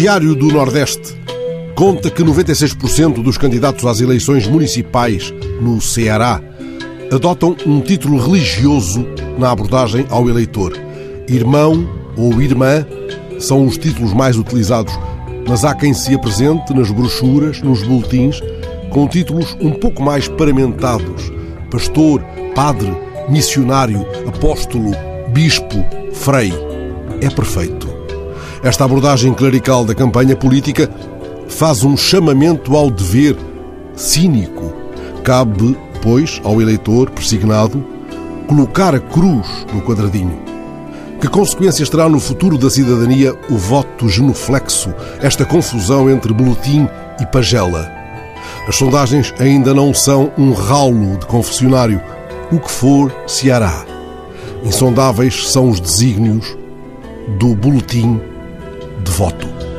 Diário do Nordeste conta que 96% dos candidatos às eleições municipais no Ceará adotam um título religioso na abordagem ao eleitor. Irmão ou irmã são os títulos mais utilizados, mas há quem se apresente nas brochuras, nos boletins, com títulos um pouco mais paramentados: pastor, padre, missionário, apóstolo, bispo, frei. É perfeito. Esta abordagem clerical da campanha política faz um chamamento ao dever cínico. Cabe, pois, ao eleitor persignado colocar a cruz no quadradinho. Que consequências terá no futuro da cidadania o voto genuflexo, esta confusão entre boletim e pagela? As sondagens ainda não são um ralo de confessionário. O que for, se hará. Insondáveis são os desígnios do boletim de voto.